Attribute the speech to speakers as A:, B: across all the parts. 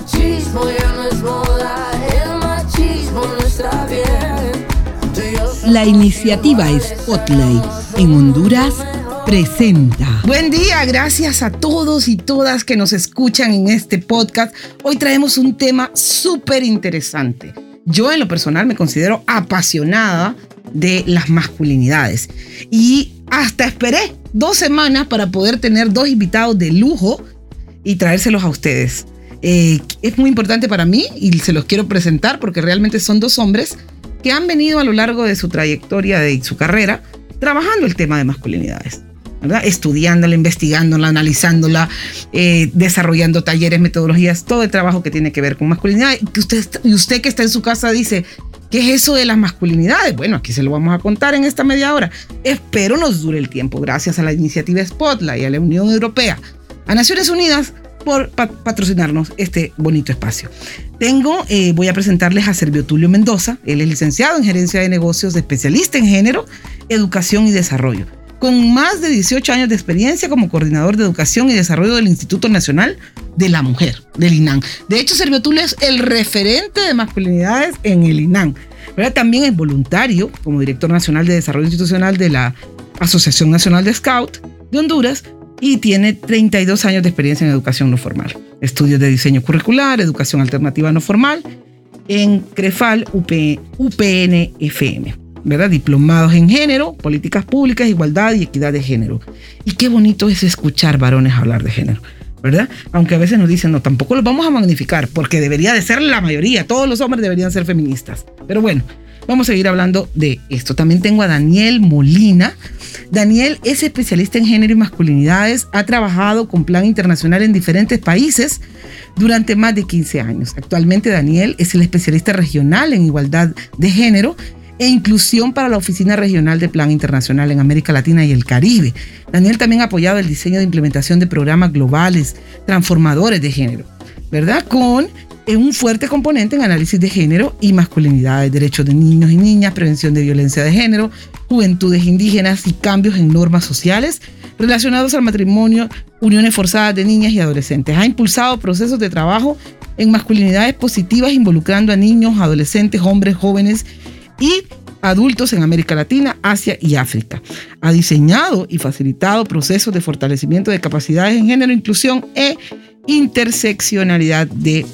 A: machismo ya no es moda, el machismo no está bien.
B: La iniciativa Spotlight en Honduras presenta.
C: Buen día, gracias a todos y todas que nos escuchan en este podcast. Hoy traemos un tema súper interesante. Yo en lo personal me considero apasionada de las masculinidades y hasta esperé dos semanas para poder tener dos invitados de lujo y traérselos a ustedes. Eh, es muy importante para mí y se los quiero presentar porque realmente son dos hombres que han venido a lo largo de su trayectoria y su carrera trabajando el tema de masculinidades. Estudiándola, investigándola, analizándola, eh, desarrollando talleres, metodologías, todo el trabajo que tiene que ver con masculinidad. Y usted, y usted que está en su casa dice, ¿qué es eso de las masculinidades? Bueno, aquí se lo vamos a contar en esta media hora. Espero nos dure el tiempo, gracias a la iniciativa Spotlight y a la Unión Europea, a Naciones Unidas, por patrocinarnos este bonito espacio. Tengo, eh, voy a presentarles a Servio Tulio Mendoza. Él es licenciado en gerencia de negocios, especialista en género, educación y desarrollo. Con más de 18 años de experiencia como coordinador de educación y desarrollo del Instituto Nacional de la Mujer, del INAN. De hecho, Servio Tulio es el referente de masculinidades en el INAN. También es voluntario como director nacional de desarrollo institucional de la Asociación Nacional de Scout de Honduras y tiene 32 años de experiencia en educación no formal, estudios de diseño curricular, educación alternativa no formal en CREFAL UP, UPN FM. ¿verdad? Diplomados en género, políticas públicas, igualdad y equidad de género. Y qué bonito es escuchar varones hablar de género, ¿verdad? Aunque a veces nos dicen, no, tampoco los vamos a magnificar, porque debería de ser la mayoría, todos los hombres deberían ser feministas. Pero bueno, vamos a seguir hablando de esto. También tengo a Daniel Molina. Daniel es especialista en género y masculinidades, ha trabajado con Plan Internacional en diferentes países durante más de 15 años. Actualmente Daniel es el especialista regional en igualdad de género e inclusión para la Oficina Regional de Plan Internacional en América Latina y el Caribe. Daniel también ha apoyado el diseño de implementación de programas globales transformadores de género, ¿verdad? Con eh, un fuerte componente en análisis de género y masculinidades, derechos de niños y niñas, prevención de violencia de género, juventudes indígenas y cambios en normas sociales relacionados al matrimonio, uniones forzadas de niñas y adolescentes. Ha impulsado procesos de trabajo en masculinidades positivas involucrando a niños, adolescentes, hombres, jóvenes y adultos en América Latina, Asia y África. Ha diseñado y facilitado procesos de fortalecimiento de capacidades en género, inclusión e interseccionalidad de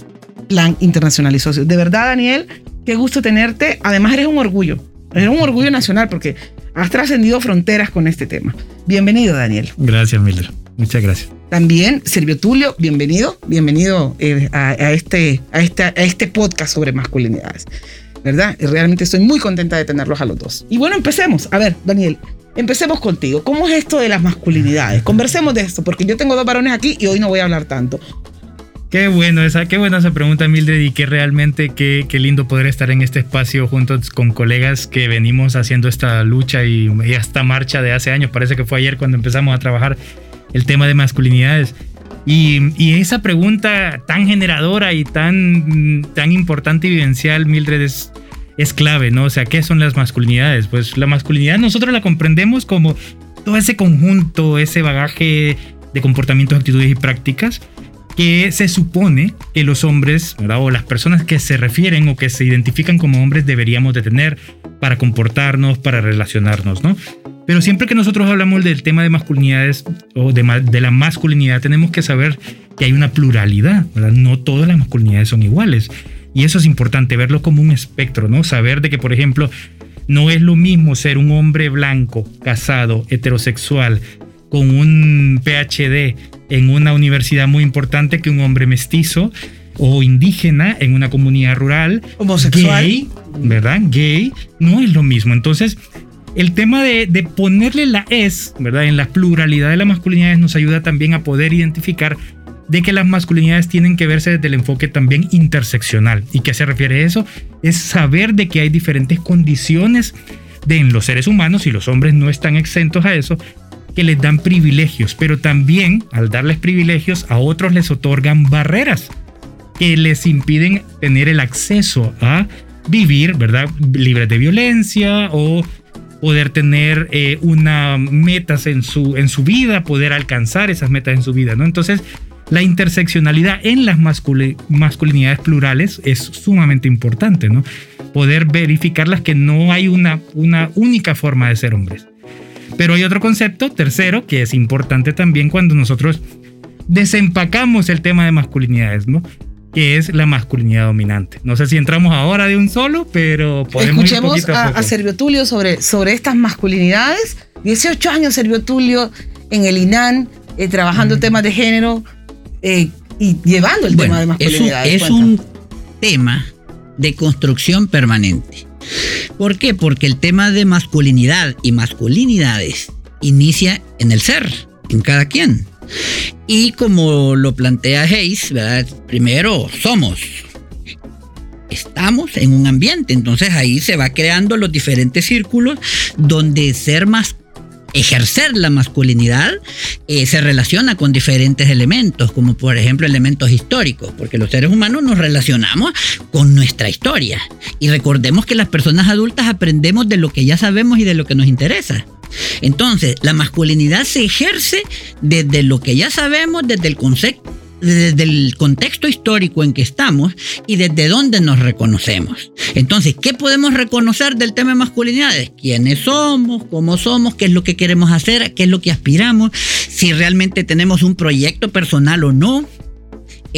C: Plan Internacional y Socios. De verdad, Daniel, qué gusto tenerte. Además, eres un orgullo. Eres un orgullo nacional porque has trascendido fronteras con este tema. Bienvenido, Daniel.
D: Gracias, Mildred. Muchas gracias.
C: También, Servio Tulio, bienvenido, bienvenido eh, a, este, a, este, a este podcast sobre masculinidades. ¿Verdad? Realmente estoy muy contenta de tenerlos a los dos. Y bueno, empecemos. A ver, Daniel, empecemos contigo. ¿Cómo es esto de las masculinidades? Conversemos de esto, porque yo tengo dos varones aquí y hoy no voy a hablar tanto.
D: Qué bueno esa, qué buena esa pregunta, Mildred, y que realmente qué, qué lindo poder estar en este espacio juntos con colegas que venimos haciendo esta lucha y, y esta marcha de hace años. Parece que fue ayer cuando empezamos a trabajar el tema de masculinidades. Y, esa pregunta tan generadora y tan, tan importante y vivencial, Mildred, es, es clave, ¿no? O sea, ¿qué son las masculinidades? Pues la masculinidad nosotros la comprendemos como todo ese conjunto, ese bagaje de comportamientos, actitudes y prácticas que se supone que los hombres, o las personas que se refieren o que se identifican como hombres deberíamos de tener para comportarnos, para relacionarnos, ¿no? Pero siempre que nosotros hablamos del tema de masculinidades o de, de la masculinidad, tenemos que saber que hay una pluralidad, ¿verdad? No todas las masculinidades son iguales. Y eso es importante, verlo como un espectro, ¿no? Saber de que, por ejemplo, no es lo mismo ser un hombre blanco, casado, heterosexual, con un PhD en una universidad muy importante que un hombre mestizo o indígena en una comunidad rural,
C: homosexual,
D: gay, ¿verdad? Gay, no es lo mismo. Entonces, el tema de, ponerle la es, ¿verdad? En la pluralidad de las masculinidades nos ayuda también a poder identificar de que las masculinidades tienen que verse desde el enfoque también interseccional. ¿Y qué se refiere a eso? Es saber de que hay diferentes condiciones de en los seres humanos y los hombres no están exentos a eso, que les dan privilegios, pero también al darles privilegios a otros les otorgan barreras que les impiden tener el acceso a vivir, ¿verdad? Libres de violencia o poder tener eh, metas en su, en su vida, poder alcanzar esas metas en su vida, ¿no? Entonces, la interseccionalidad en las masculi- masculinidades plurales es sumamente importante, ¿no? Poder verificarlas que no hay una, una única forma de ser hombres. Pero hay otro concepto, tercero, que es importante también cuando nosotros desempacamos el tema de masculinidades, ¿no? Que es la masculinidad dominante. No sé si entramos ahora de un solo, pero podemos ir
C: Escuchemos
D: poquito a,
C: a,
D: poco.
C: a Servio Tulio sobre, sobre estas masculinidades. 18 años Servio Tulio en el INAN, eh, trabajando temas de género eh, y llevando el
E: Bueno,
C: tema de
E: es un,
C: masculinidades.
E: es un tema de construcción permanente. ¿Por qué? Porque el tema de masculinidad y masculinidades inicia en el ser, en cada quien. Y como lo plantea Hayes, primero somos, estamos en un ambiente, entonces ahí se va creando los diferentes círculos donde ser más ejercer la masculinidad eh, se relaciona con diferentes elementos, como por ejemplo elementos históricos, porque los seres humanos nos relacionamos con nuestra historia. Y recordemos que las personas adultas aprendemos de lo que ya sabemos y de lo que nos interesa. Entonces, la masculinidad se ejerce desde lo que ya sabemos, desde el concepto desde el contexto histórico en que estamos y desde dónde nos reconocemos. Entonces, ¿qué podemos reconocer del tema de masculinidades? ¿Quiénes somos? ¿Cómo somos? ¿Qué es lo que queremos hacer? ¿Qué es lo que aspiramos? Si realmente tenemos un proyecto personal o no.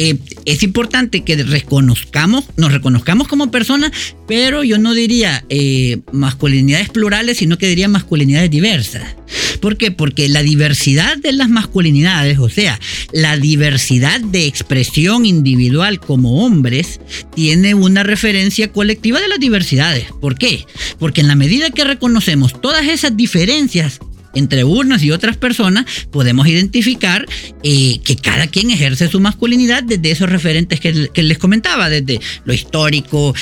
E: Eh, es importante que reconozcamos, nos reconozcamos como personas, pero yo no diría eh, masculinidades plurales, sino que diría masculinidades diversas. ¿Por qué? Porque la diversidad de las masculinidades, o sea, la diversidad de expresión individual como hombres, tiene una referencia colectiva de las diversidades. ¿Por qué? Porque en la medida que reconocemos todas esas diferencias entre unas y otras personas, podemos identificar eh, que cada quien ejerce su masculinidad desde esos referentes que, les comentaba, desde lo histórico,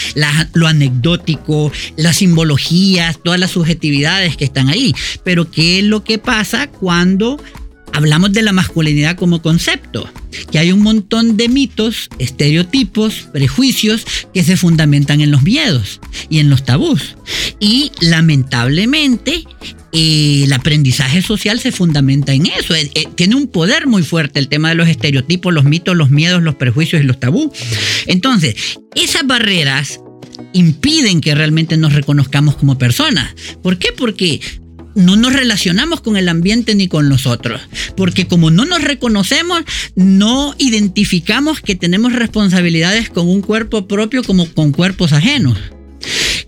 E: lo anecdótico, las simbologías, todas las subjetividades que están ahí. Pero ¿qué es lo que pasa cuando hablamos de la masculinidad como concepto? Que hay un montón de mitos, estereotipos, prejuicios que se fundamentan en los miedos y en los tabús. Y lamentablemente eh, el aprendizaje social se fundamenta en eso. Eh, eh, tiene un poder muy fuerte el tema de los estereotipos, los mitos, los miedos, los prejuicios y los tabús. Entonces, esas barreras impiden que realmente nos reconozcamos como personas. ¿Por qué? Porque no nos relacionamos con el ambiente ni con los otros. Porque como no nos reconocemos, no identificamos que tenemos responsabilidades con un cuerpo propio como con cuerpos ajenos.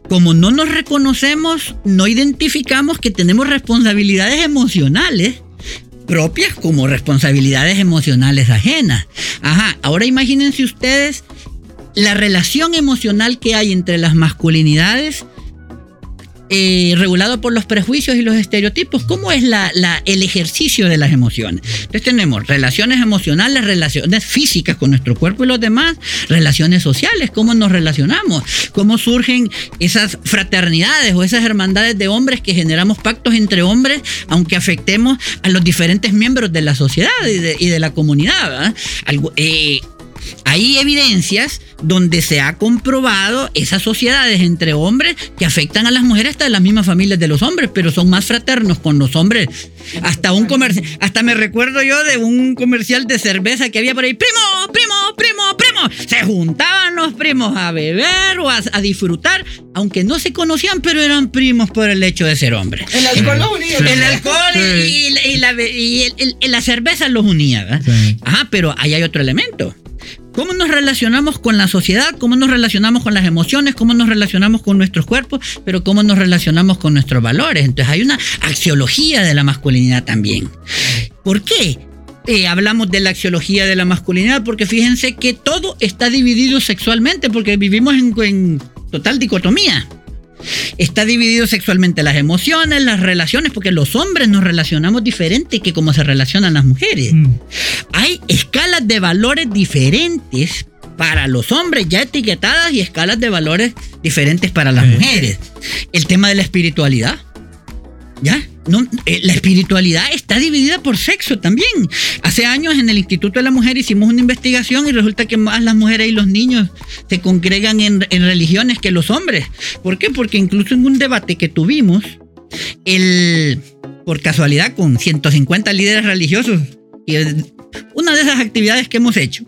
E: Como no nos reconocemos, no identificamos que tenemos responsabilidades emocionales propias como responsabilidades emocionales ajenas. Ajá, ahora imagínense ustedes la relación emocional que hay entre las masculinidades eh, regulado por los prejuicios y los estereotipos. ¿Cómo es el ejercicio de las emociones? Entonces tenemos relaciones emocionales, relaciones físicas con nuestro cuerpo y los demás, relaciones sociales, cómo nos relacionamos, cómo surgen esas fraternidades o esas hermandades de hombres que generamos pactos entre hombres, aunque afectemos a los diferentes miembros de la sociedad y de, la comunidad. Algo- eh, hay evidencias donde se ha comprobado esas sociedades entre hombres que afectan a las mujeres hasta de las mismas familias de los hombres, pero son más fraternos con los hombres. Hasta un comercial, hasta me recuerdo yo de un comercial de cerveza que había por ahí, primo, primo, primo, primo. Se juntaban los primos a beber o a, a disfrutar, aunque no se conocían, pero eran primos por el hecho de ser hombres.
C: El alcohol los unía.
E: El alcohol y, y- y la, y el- el- la cerveza los unía. ¿verdad?
D: Sí.
E: Ajá, pero ahí hay otro elemento. ¿Cómo nos relacionamos con la sociedad? ¿Cómo nos relacionamos con las emociones? ¿Cómo nos relacionamos con nuestros cuerpos? Pero ¿cómo nos relacionamos con nuestros valores? Entonces hay una axiología de la masculinidad también. ¿Por qué? Eh, hablamos de la axiología de la masculinidad porque fíjense que todo está dividido sexualmente porque vivimos en- en total dicotomía. Está dividido sexualmente las emociones, las relaciones, porque los hombres nos relacionamos diferente que como se relacionan las mujeres.
D: Mm.
E: Hay escalas de valores diferentes para los hombres ya etiquetadas y escalas de valores diferentes para las
D: Sí.
E: mujeres. El tema de la espiritualidad. ¿Ya? No, eh, la espiritualidad está dividida por sexo también. Hace años en el Instituto de la Mujer hicimos una investigación y resulta que más las mujeres y los niños se congregan en, religiones que los hombres. ¿Por qué? Porque incluso en un debate que tuvimos, el, por casualidad con 150 líderes religiosos Y una de esas actividades que hemos hecho.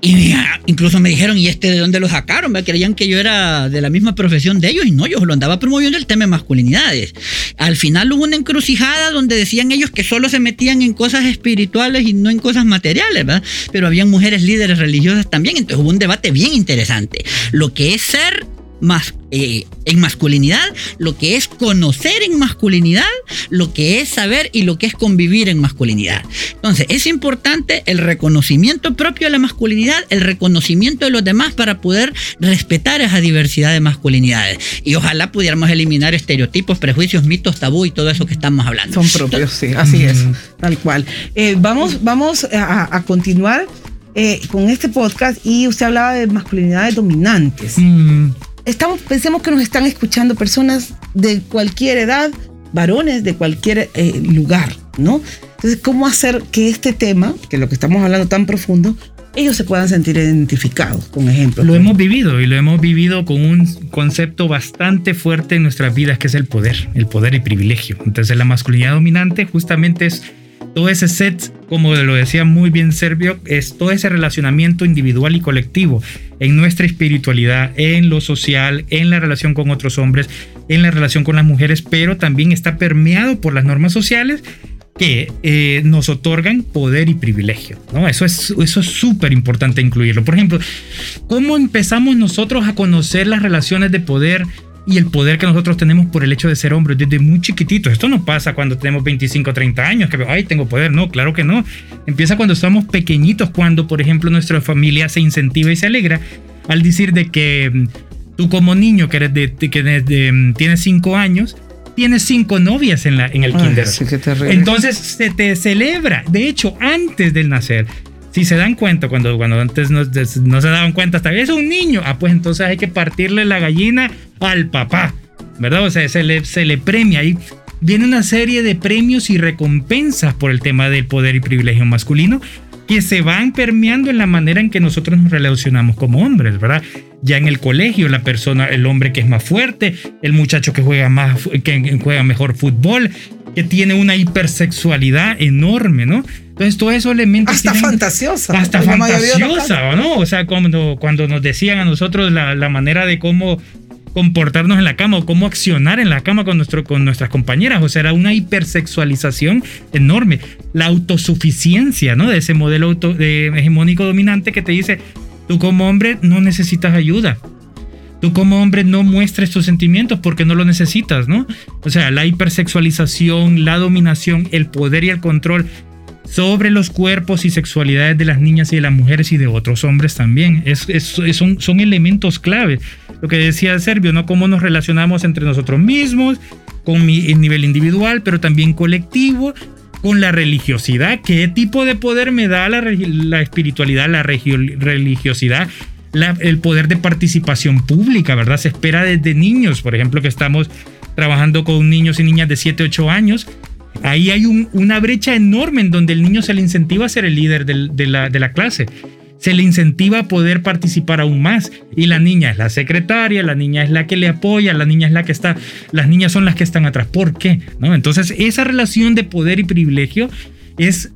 E: Y mira, incluso me dijeron, ¿y este de dónde lo sacaron? Me creían que yo era de la misma profesión de ellos y no, yo lo andaba promoviendo el tema de masculinidades. Al final hubo una encrucijada donde decían ellos que solo se metían en cosas espirituales y no en cosas materiales, ¿verdad? Pero habían mujeres líderes religiosas también, entonces hubo un debate bien interesante. Lo que es ser más, eh, en masculinidad, lo que es conocer en masculinidad, lo que es saber y lo que es convivir en masculinidad. Entonces, es importante el reconocimiento propio de la masculinidad, el reconocimiento de los demás para poder respetar esa diversidad de masculinidades. Y ojalá pudiéramos eliminar estereotipos, prejuicios, mitos, tabú y todo eso que estamos hablando.
C: Son propios, sí, así es, tal cual. Eh, vamos vamos a, a continuar eh, con este podcast y usted hablaba de masculinidades dominantes.
D: Mm,
C: Estamos, pensemos que nos están escuchando personas de cualquier edad, varones de cualquier eh, lugar, ¿no? Entonces, ¿cómo hacer que este tema, que lo que estamos hablando tan profundo, ellos se puedan sentir identificados, con ejemplos?
D: Lo hemos vivido y lo hemos vivido con un concepto bastante fuerte en nuestras vidas que es el poder, el poder y privilegio. Entonces la masculinidad dominante justamente es todo ese set, como lo decía muy bien Servio, es todo ese relacionamiento individual y colectivo en nuestra espiritualidad, en lo social, en la relación con otros hombres, en la relación con las mujeres, pero también está permeado por las normas sociales que eh, nos otorgan poder y privilegio. ¿no? Eso es eso es súper importante incluirlo. Por ejemplo, ¿cómo empezamos nosotros a conocer las relaciones de poder y el poder que nosotros tenemos por el hecho de ser hombres desde muy chiquititos? Esto no pasa cuando tenemos 25 o 30 años, que, ay, tengo poder. No, claro que no. Empieza cuando somos pequeñitos, cuando, por ejemplo, nuestra familia se incentiva y se alegra al decir de que mm, tú como niño que, eres de, que eres de, mm, tienes 5 años, tienes cinco novias en, la, en el
C: Ay,
D: kinder.
C: sí, terrible.
D: Entonces se te celebra. De hecho, antes del nacer, si se dan cuenta, cuando, cuando antes no, no se daban cuenta, hasta es un niño, ah, pues entonces hay que partirle la gallina al papá, ¿verdad? O sea, se le, se le premia y viene una serie de premios y recompensas por el tema del poder y privilegio masculino que se van permeando en la manera en que nosotros nos relacionamos como hombres, ¿verdad? Ya en el colegio, la persona, el hombre que es más fuerte, el muchacho que juega más, que juega mejor fútbol, que tiene una hipersexualidad enorme, ¿no? Entonces, todos esos elementos.
C: Hasta
D: tienen-
C: fantasiosa.
D: hasta fantasiosa, ¿o ¿no? O sea, cuando, cuando nos decían a nosotros la, la manera de cómo comportarnos en la cama o cómo accionar en la cama con, nuestro, con nuestras compañeras. O sea, era una hipersexualización enorme. La autosuficiencia, ¿no? De ese modelo de hegemónico dominante que te dice, tú como hombre no necesitas ayuda. Tú como hombre no muestres tus sentimientos porque no lo necesitas, ¿no? O sea, la hipersexualización, la dominación, el poder y el control sobre los cuerpos y sexualidades de las niñas y de las mujeres y de otros hombres también. Es, es- son, son elementos clave. Lo que decía Servio, ¿no? Cómo nos relacionamos entre nosotros mismos, con mi el nivel individual, pero también colectivo, con la religiosidad. ¿Qué tipo de poder me da la, la espiritualidad, la religiosidad? el poder de participación pública, ¿verdad? Se espera desde niños, por ejemplo, que estamos trabajando con niños y niñas de 7, 8 años. Ahí hay un- una brecha enorme en donde el niño se le incentiva a ser el líder de, la, clase. Se le incentiva a poder participar aún más. Y la niña es la secretaria, la niña es la que le apoya, la niña es la que está, las niñas son las que están atrás. ¿Por qué? ¿No? Entonces, esa relación de poder y privilegio es,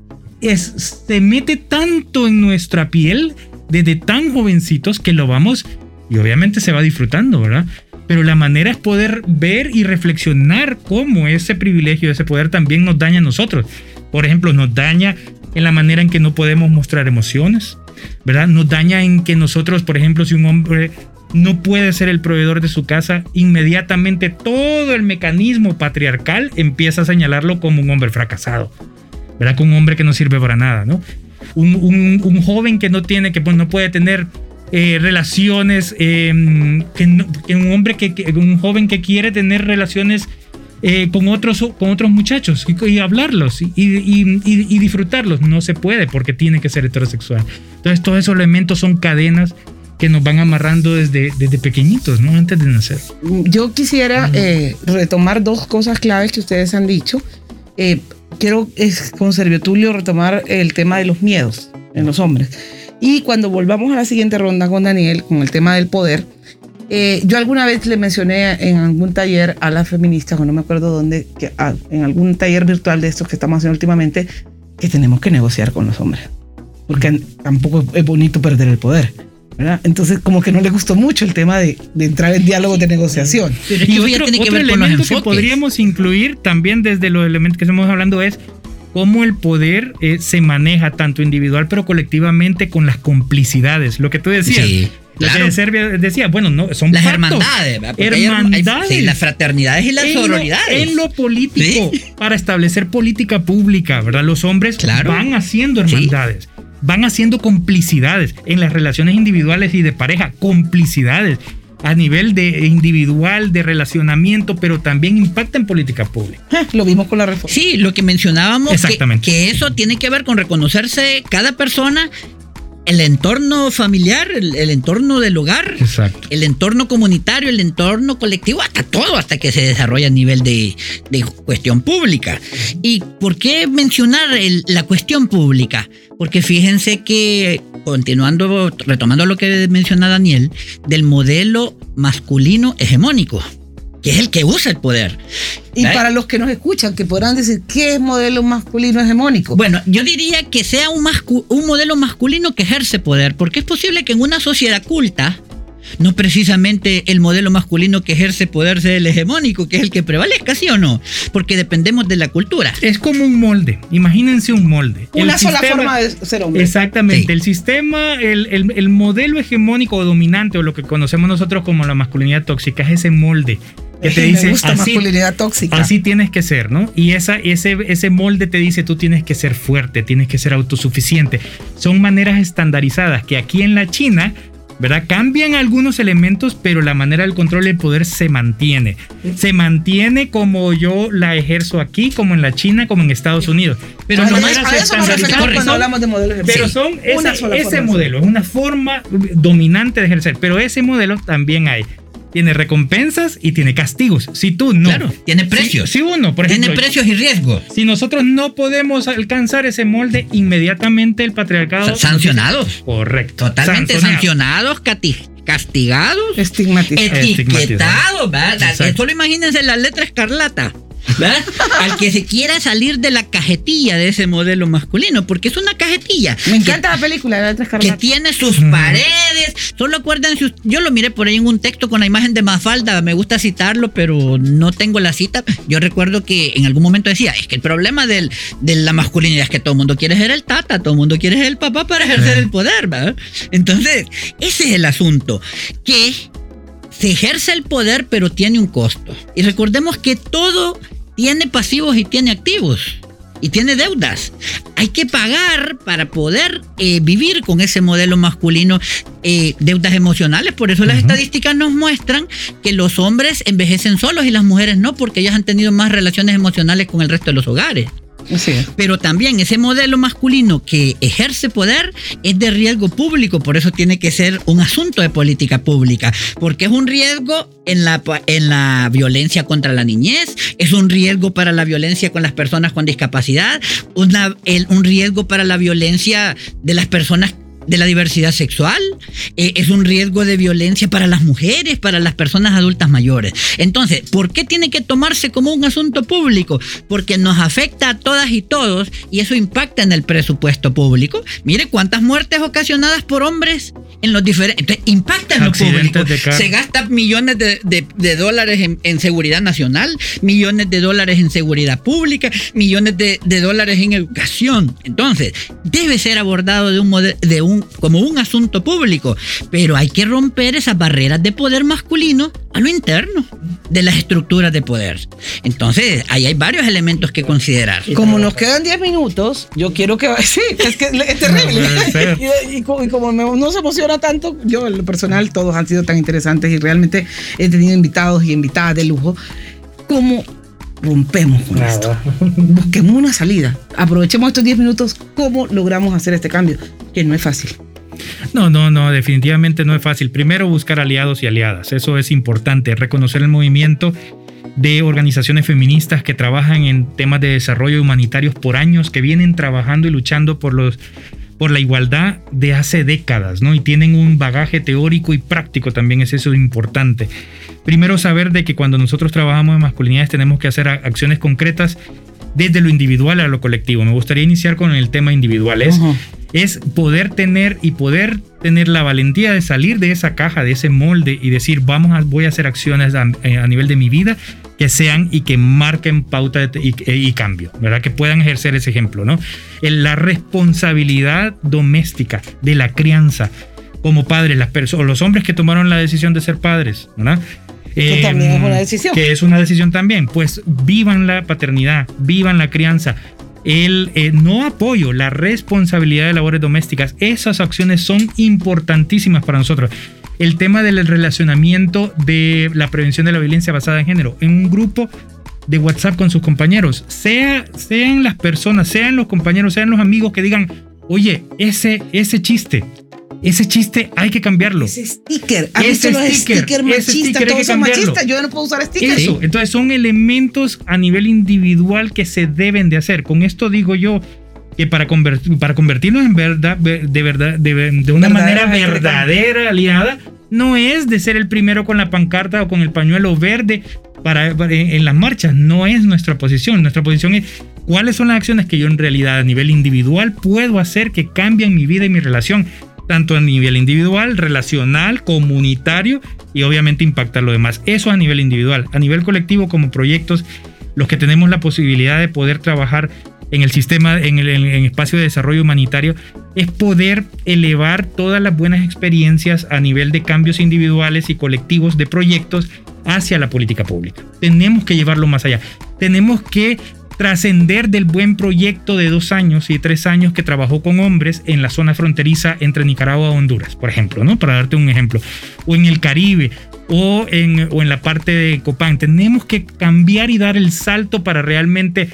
D: se mete tanto en nuestra piel desde tan jovencitos que lo vamos, y obviamente se va disfrutando, ¿verdad? Pero la manera es poder ver y reflexionar cómo ese privilegio, ese poder también nos daña a nosotros. Por ejemplo, nos daña en la manera en que no podemos mostrar emociones, ¿verdad? Nos daña en que nosotros, por ejemplo, si un hombre no puede ser el proveedor de su casa, inmediatamente todo el mecanismo patriarcal empieza a señalarlo como un hombre fracasado, ¿verdad? Como un hombre que no sirve para nada, ¿no? Un, un- joven que no tiene, que pues, no puede tener eh, relaciones, eh, que, que un hombre que, que- un joven que quiere tener relaciones eh, con, otros, con otros muchachos y, y hablarlos y, y- y- y disfrutarlos. No se puede porque tiene que ser heterosexual. Entonces todos esos elementos son cadenas que nos van amarrando desde, desde pequeñitos, ¿no? Antes de nacer.
C: Yo quisiera eh, retomar dos cosas claves que ustedes han dicho. Eh, quiero, es, con Servio Tulio, retomar el tema de los miedos en los hombres. Y cuando volvamos a la siguiente ronda con Daniel, con el tema del poder, eh, yo alguna vez le mencioné en algún taller a las feministas, o no me acuerdo dónde, que, ah, en algún taller virtual de estos que estamos haciendo últimamente, que tenemos que negociar con los hombres. Porque tampoco es bonito perder el poder. ¿verdad? Entonces, como que no le gustó mucho el tema de, de entrar en diálogo de negociación.
E: Pero es que
D: Y otro,
E: tiene que
D: otro
E: ver con los
D: elemento que podríamos incluir también desde los elementos que estamos hablando es cómo el poder eh, se maneja tanto individual pero colectivamente con las complicidades. Lo que tú decías.
E: Sí,
D: Lo
E: claro.
D: que Serbia decía, bueno, no, son
E: Las
D: pactos.
E: hermandades,
D: Hermandades.
E: sí, las fraternidades y las
D: en lo-. En lo político,
E: Sí.
D: para establecer política pública, ¿verdad? Los hombres
E: Claro.
D: van haciendo
E: Sí.
D: hermandades, van haciendo complicidades en las relaciones individuales y de pareja, complicidades a nivel de individual, de relacionamiento, pero también impacta en política pública.
C: Eh, Lo vimos con la reforma.
E: Sí, lo que mencionábamos, que,
D: Exactamente.
E: que eso tiene que ver con reconocerse cada persona, el entorno familiar, el, el entorno del hogar,
D: Exacto.
E: el entorno comunitario, el entorno colectivo, hasta todo, hasta que se desarrolla a nivel de, de cuestión pública. ¿Y por qué mencionar el- la cuestión pública? Porque fíjense que, continuando, retomando lo que menciona Daniel, del modelo masculino hegemónico, que es el que usa el poder.
C: Y para los que nos escuchan, que podrán decir, ¿qué es modelo masculino hegemónico?
E: Bueno, yo diría que sea un, mascu- un modelo masculino que ejerce poder, porque es posible que en una sociedad culta, no precisamente el modelo masculino que ejerce poder sea el hegemónico, que es el que prevalezca, ¿sí o no? Porque dependemos de la cultura.
D: Es como un molde. Imagínense un molde.
C: Una
D: El
C: sola
D: sistema-
C: forma de ser hombre.
D: Exactamente.
E: Sí.
D: El sistema, el, el- el modelo hegemónico o dominante, o lo que conocemos nosotros como la masculinidad tóxica, es ese molde que te
C: Me
D: dice
C: gusta
D: así,
C: masculinidad tóxica.
D: así tienes que ser, ¿no? Y esa, ese, ese molde te dice tú tienes que ser fuerte, tienes que ser autosuficiente. Son maneras estandarizadas que aquí en la China. ¿Verdad? Cambian algunos elementos, pero la manera del control del poder se mantiene. Se mantiene como yo la ejerzo aquí, como en la China, como en Estados Unidos. Pero no
C: hablamos de modelos
D: Pero
C: hegemónicos.
D: son esa- ese
C: de
D: modelo, es una forma dominante de ejercer, pero ese modelo también hay. Tiene recompensas y tiene castigos. Si tú no.
E: Claro, tiene precios.
D: Si, si uno, por ejemplo,
E: Tiene precios y riesgos.
D: si nosotros no podemos alcanzar ese molde, inmediatamente el patriarcado.
E: Sa- Sancionados.
D: Correcto.
E: Totalmente
D: Sancionado.
E: sancionados, castigados,
C: Estigmatizado.
E: etiquetados, ¿verdad?
D: Exacto.
E: Solo imagínense la letra escarlata. ¿verdad? Al que se quiera salir de la cajetilla de ese modelo masculino, porque es una cajetilla.
C: Me encanta la película de la letra
E: que tiene sus
D: Ujú.
E: Solo acuérdense, yo lo miré por ahí en un texto con la imagen de Mafalda, me gusta citarlo, pero no tengo la cita. Yo recuerdo que en algún momento decía, es que el problema del, de la masculinidad es que todo el mundo quiere ser el tata, todo el mundo quiere ser el papá para ejercer el poder, ¿verdad? Entonces, ese es el asunto, que se ejerce el poder, pero tiene un costo. Y recordemos que todo tiene pasivos y tiene activos. Y tiene deudas. Hay que pagar para poder eh, vivir con ese modelo masculino eh, deudas emocionales. Por eso las estadísticas nos muestran que los hombres envejecen solos y las mujeres no, porque ellas han tenido más relaciones emocionales con el resto de los hogares. Pero también ese modelo masculino que ejerce poder es de riesgo público, por eso tiene que ser un asunto de política pública, porque es un riesgo en la, en la violencia contra la niñez, es un riesgo para la violencia con las personas con discapacidad, una- un riesgo para la violencia de las personas de la diversidad sexual, eh, es un riesgo de violencia para las mujeres, para las personas adultas mayores. Entonces, ¿por qué tiene que tomarse como un asunto público? Porque nos afecta a todas y todos y eso impacta en el presupuesto público. Mire cuántas muertes ocasionadas por hombres en los diferentes... Impacta en lo público. Se gasta millones de, de- de dólares en, en seguridad nacional, millones de dólares en seguridad pública, millones de, de dólares en educación. Entonces, debe ser abordado de un, de un, como un asunto público, pero hay que romper esas barreras de poder masculino a lo interno de las estructuras de poder. Entonces, ahí hay varios elementos que considerar.
C: Como nos quedan 10 minutos, yo quiero que... Sí, es que es terrible.
D: No
C: y, y co- y como me- no se emociona tanto, yo en lo personal, todos han sido tan interesantes y realmente he tenido invitados y invitadas de lujo. ¿Cómo rompemos con esto? Busquemos una salida. Aprovechemos estos 10 minutos. ¿Cómo logramos hacer este cambio? Que no es fácil.
D: No, no, no, definitivamente no es fácil. Primero buscar aliados y aliadas, eso es importante, reconocer el movimiento de organizaciones feministas que trabajan en temas de desarrollo humanitarios por años, que vienen trabajando y luchando por los por la igualdad de hace décadas, ¿no? Y tienen un bagaje teórico y práctico también, es eso importante. Primero saber de que cuando nosotros trabajamos en masculinidades tenemos que hacer acciones concretas desde lo individual a lo colectivo. Me gustaría iniciar con el tema individual. Es, poder tener y poder tener la valentía de salir de esa caja, de ese molde y decir, vamos a, voy a hacer acciones a, eh, a nivel de mi vida que sean y que marquen pauta y, y cambio, ¿verdad? Que puedan ejercer ese ejemplo, ¿no? En la responsabilidad doméstica de la crianza como padres, las personas, los hombres que tomaron la decisión de ser padres, ¿verdad?
C: Que también es una decisión.
D: Que es una decisión también. Pues vivan la paternidad, vivan la crianza. El eh, no apoyo, la responsabilidad de labores domésticas, esas acciones son importantísimas para nosotros. El tema del relacionamiento de la prevención de la violencia basada en género en un grupo de WhatsApp con sus compañeros, sea, sean las personas, sean los compañeros, sean los amigos que digan, oye, ese, ese chiste, ese chiste hay que cambiarlo.
C: Ese sticker. ¿Has
D: Ese
C: los
D: sticker,
C: stickers
D: ese sticker
C: Todos son machistas. Yo no puedo usar stickers.
D: Eso, entonces son elementos a nivel individual que se deben de hacer. Con esto digo yo que para, convertir, para convertirnos en verdad, de verdad, de, de una manera verdadera aliada, no es de ser el primero con la pancarta o con el pañuelo verde para, para- en las marchas. No es nuestra posición. Nuestra posición es cuáles son las acciones que yo en realidad a nivel individual puedo hacer que cambien mi vida y mi relación. Tanto a nivel individual, relacional, comunitario y obviamente impactar lo demás. Eso a nivel individual. A nivel colectivo, como proyectos, los que tenemos la posibilidad de poder trabajar en el sistema, en el espacio de desarrollo humanitario, es poder elevar todas las buenas experiencias a nivel de cambios individuales y colectivos de proyectos hacia la política pública. Tenemos que llevarlo más allá. Tenemos que trascender del buen proyecto de dos años y tres años que trabajó con hombres en la zona fronteriza entre Nicaragua y Honduras, por ejemplo, ¿no? Para darte un ejemplo. O en el Caribe, o o en la parte de Copán. Tenemos que cambiar y dar el salto para realmente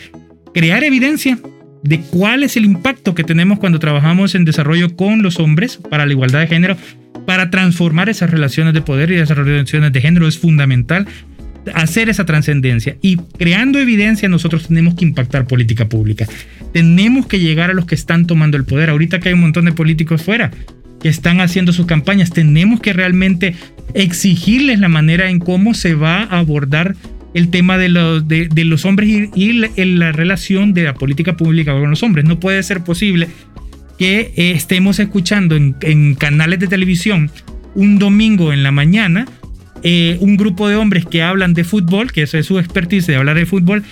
D: crear evidencia de cuál es el impacto que tenemos cuando trabajamos en desarrollo con los hombres para la igualdad de género, para transformar esas relaciones de poder y esas relaciones de género es fundamental hacer esa trascendencia y creando evidencia nosotros tenemos que impactar política pública. Tenemos que llegar a los que están tomando el poder. Ahorita que hay un montón de políticos fuera que están haciendo sus campañas, tenemos que realmente exigirles la manera en cómo se va a abordar el tema de de, de los hombres y, y la, la relación de la política pública con los hombres. No puede ser posible que eh, estemos escuchando en, en canales de televisión un domingo en la mañana eh, un grupo de hombres que hablan de fútbol, que eso es su expertise de hablar de fútbol,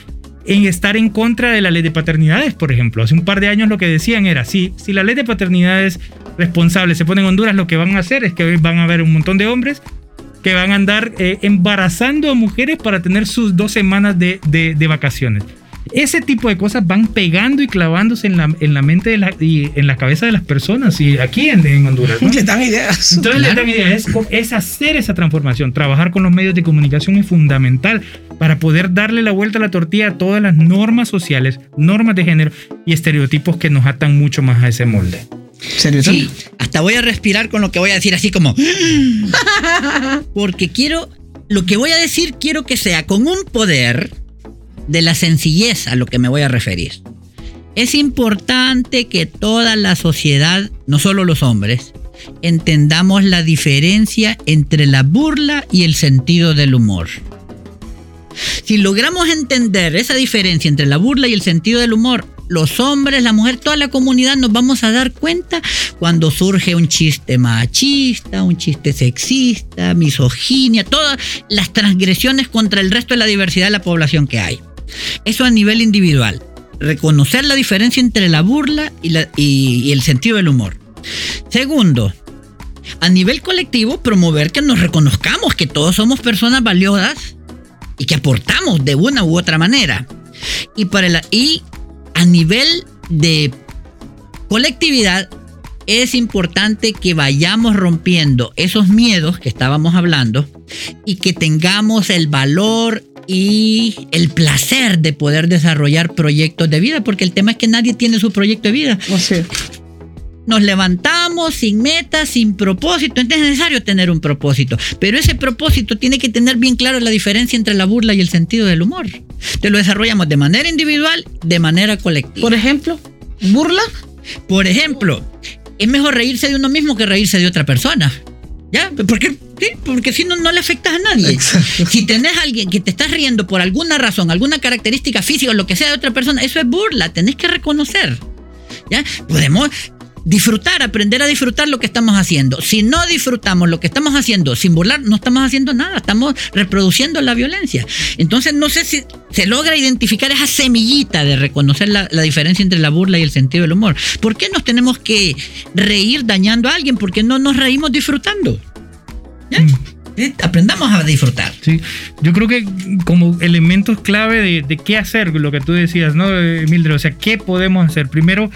D: en estar en contra de la ley de paternidades, por ejemplo. Hace un par de años lo que decían era, si, si la ley de paternidades responsable se pone en Honduras, lo que van a hacer es que van a haber un montón de hombres que van a andar eh, embarazando a mujeres para tener sus dos semanas de, de, de vacaciones. Ese tipo de cosas van pegando y clavándose en la, en la mente de la, y en la cabeza de las personas y aquí en, en Honduras. ¿no?
C: Le dan ideas.
D: Entonces
E: Claro.
D: la idea es, es hacer esa transformación. Trabajar con los medios de comunicación es fundamental para poder darle la vuelta a la tortilla a todas las normas sociales, normas de género y estereotipos que nos atan mucho más a ese molde.
E: Sí, hasta voy a respirar con lo que voy a decir así como... Porque quiero, lo que voy a decir quiero que sea con un poder de la sencillez a lo que me voy a referir. Es importante que toda la sociedad, no solo los hombres, entendamos la diferencia entre la burla y el sentido del humor. Si logramos entender esa diferencia entre la burla y el sentido del humor, los hombres, la mujer, toda la comunidad nos vamos a dar cuenta cuando surge un chiste machista, un chiste sexista, misoginia, todas las transgresiones contra el resto de la diversidad de la población que hay. Eso a nivel individual. Reconocer la diferencia entre la burla y, el sentido del humor. Segundo, a nivel colectivo, promover que nos reconozcamos que todos somos personas valiosas y que aportamos de una u otra manera. Y, para la- y a nivel de colectividad, es importante que vayamos rompiendo esos miedos que estábamos hablando y que tengamos el valor y el placer de poder desarrollar proyectos de vida, porque el tema es que nadie tiene su proyecto de vida.
C: O sea,
E: Nos levantamos sin metas, sin propósito. Entonces es necesario tener un propósito. Pero ese propósito tiene que tener bien claro la diferencia entre la burla y el sentido del humor. Te lo desarrollamos de manera individual, de manera colectiva.
C: por ejemplo, burla.
E: Por ejemplo, es mejor reírse de uno mismo que reírse de otra persona. ¿Ya? Porque, sí, porque si no, no le afectas a nadie.
C: Exacto.
E: Si tenés a alguien que te estás riendo por alguna razón, alguna característica física o lo que sea de otra persona, eso es burla, tenés que reconocer. ¿Ya? Podemos disfrutar, aprender a disfrutar lo que estamos haciendo. Si no disfrutamos lo que estamos haciendo sin burlar, no estamos haciendo nada, estamos reproduciendo la violencia. Entonces no sé si se logra identificar esa semillita de reconocer la, la diferencia entre la burla y el sentido del humor. ¿Por qué nos tenemos que reír dañando a alguien? ¿Por qué no nos reímos disfrutando? ¿Ya? ¿Eh? Aprendamos a disfrutar.
D: Sí, yo creo que como elementos clave de, de qué hacer, lo que tú decías, ¿no, Mildred? O sea, ¿qué podemos hacer? Primero,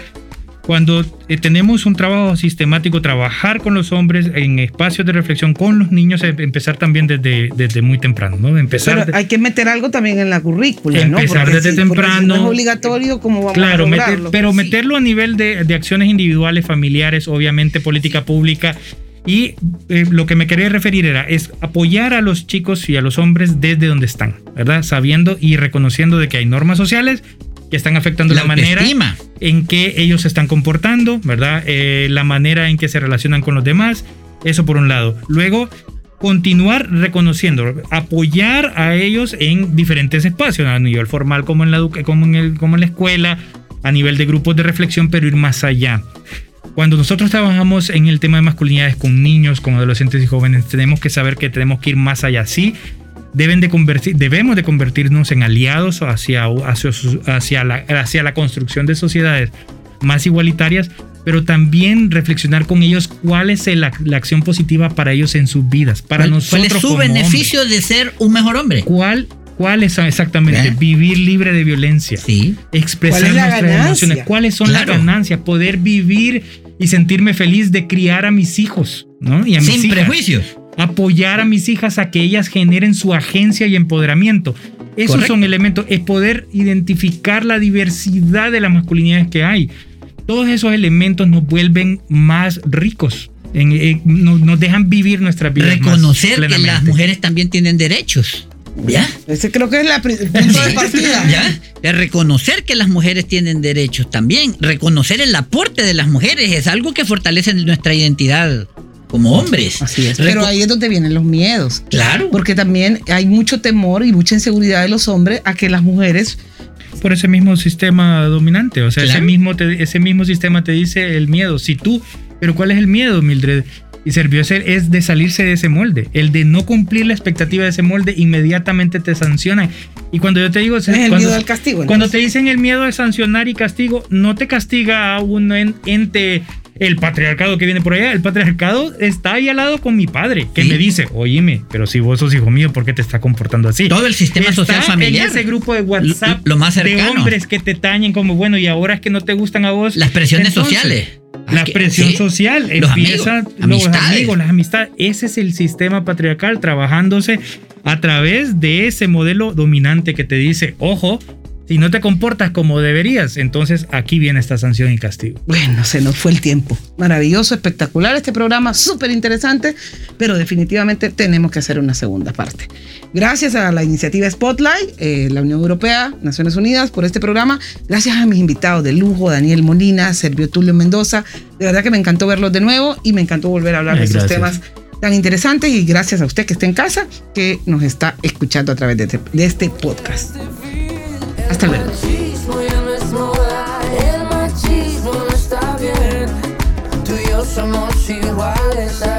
D: cuando eh, tenemos un trabajo sistemático, trabajar con los hombres en espacios de reflexión con los niños, em- empezar también desde, desde muy temprano, ¿no? Empezar
C: Pero hay que meter algo también en la currícula, ¿no?
D: Empezar desde
C: porque si
D: temprano.
C: no es obligatorio, ¿cómo vamos
D: Claro,
C: a
D: meter- pero
C: Sí.
D: meterlo a nivel de, de acciones individuales, familiares, obviamente política pública. Y eh, lo que me quería referir era, es apoyar a los chicos y a los hombres desde donde están, ¿verdad? Sabiendo y reconociendo de que hay normas sociales que están afectando la,
E: La
D: manera en que ellos se están comportando, ¿verdad? Eh, la manera en que se relacionan con los demás, eso por un lado. Luego, continuar reconociendo, apoyar a ellos en diferentes espacios, a nivel formal como en la, como en el- como en la escuela, a nivel de grupos de reflexión, pero ir más allá. Cuando nosotros trabajamos en el tema de masculinidades con niños, con adolescentes y jóvenes, tenemos que saber que tenemos que ir más allá. Sí, deben de convertir, debemos de convertirnos en aliados hacia, hacia, hacia, la, hacia la construcción de sociedades más igualitarias, pero también reflexionar con ellos cuál es el- la, la acción positiva para ellos en sus vidas, para
E: ¿Cuál,
D: nosotros.
E: cuál es su
D: como
E: beneficio de ser un mejor hombre?
D: ¿Cuál, ¿Cuál es exactamente?
E: ¿Eh?
D: Vivir libre de violencia
E: Sí.
D: expresar
C: ¿Cuál es la
D: nuestras
C: ganancia?
D: emociones, cuáles son
E: Claro.
D: las ganancias, poder vivir y sentirme feliz de criar a mis hijos, ¿no? Y a mis
E: Sin
D: hijas.
E: prejuicios.
D: Apoyar a mis hijas a que ellas generen su agencia y empoderamiento. Esos
E: Correcto.
D: son elementos, es poder identificar la diversidad de las masculinidades que hay. Todos esos elementos nos vuelven más ricos, en- en- nos, nos dejan vivir nuestras vidas. más
E: Reconocer que las mujeres también tienen derechos. ¿Ya?
C: Ese creo que es la el punto de partida.
E: ¿Ya? De reconocer que las mujeres tienen derechos también. Reconocer el aporte de las mujeres es algo que fortalece nuestra identidad como hombres.
C: Así es. Pero ahí es donde vienen los miedos.
E: Claro.
C: Porque también hay mucho temor y mucha inseguridad de los hombres a que las mujeres
D: por ese mismo sistema dominante. O sea, ese, mismo te- ese mismo sistema te dice el miedo. Si tú, pero ¿cuál es el miedo, Mildred? Y Servió ser es de salirse de ese molde. El de no cumplir la expectativa de ese molde inmediatamente te sanciona. Y cuando yo te digo,
C: es el
D: cuando,
C: miedo al castigo.
D: cuando te dicen el miedo de sancionar y castigo, no te castiga a un en- ente, el patriarcado que viene por allá. El patriarcado está ahí al lado con mi padre, que
E: Sí.
D: me dice, oíme, pero si vos sos hijo mío, ¿por qué te está comportando así?
E: Todo el sistema
D: Está
E: social familiar.
D: En ese grupo de WhatsApp
E: Lo- lo más
D: de
E: cercano.
D: hombres que te tañen como bueno y ahora es que no te gustan a vos.
E: Las presiones
D: Entonces,
E: sociales.
D: La presión
E: sí.
D: social
E: Los
D: empieza
E: amigos,
D: los amigos, las amistades. Ese es el sistema patriarcal trabajándose a través de ese modelo dominante que te dice, ojo, si no te comportas como deberías, entonces aquí viene esta sanción y castigo.
C: Bueno, se nos fue el tiempo. Maravilloso, espectacular este programa, súper interesante, pero definitivamente tenemos que hacer una segunda parte. Gracias a la iniciativa Spotlight, eh, la Unión Europea, Naciones Unidas, por este programa. Gracias a mis invitados de lujo, Daniel Molina, Servio Tulio Mendoza. De verdad que me encantó verlos de nuevo y me encantó volver a hablar
D: Ay,
C: de estos
D: gracias.
C: temas tan interesantes y gracias a usted que está en casa, que nos está escuchando a través de este, de este podcast. Hasta luego.
A: machismo ya no es moda, el machismo no está bien. Tú y yo somos iguales.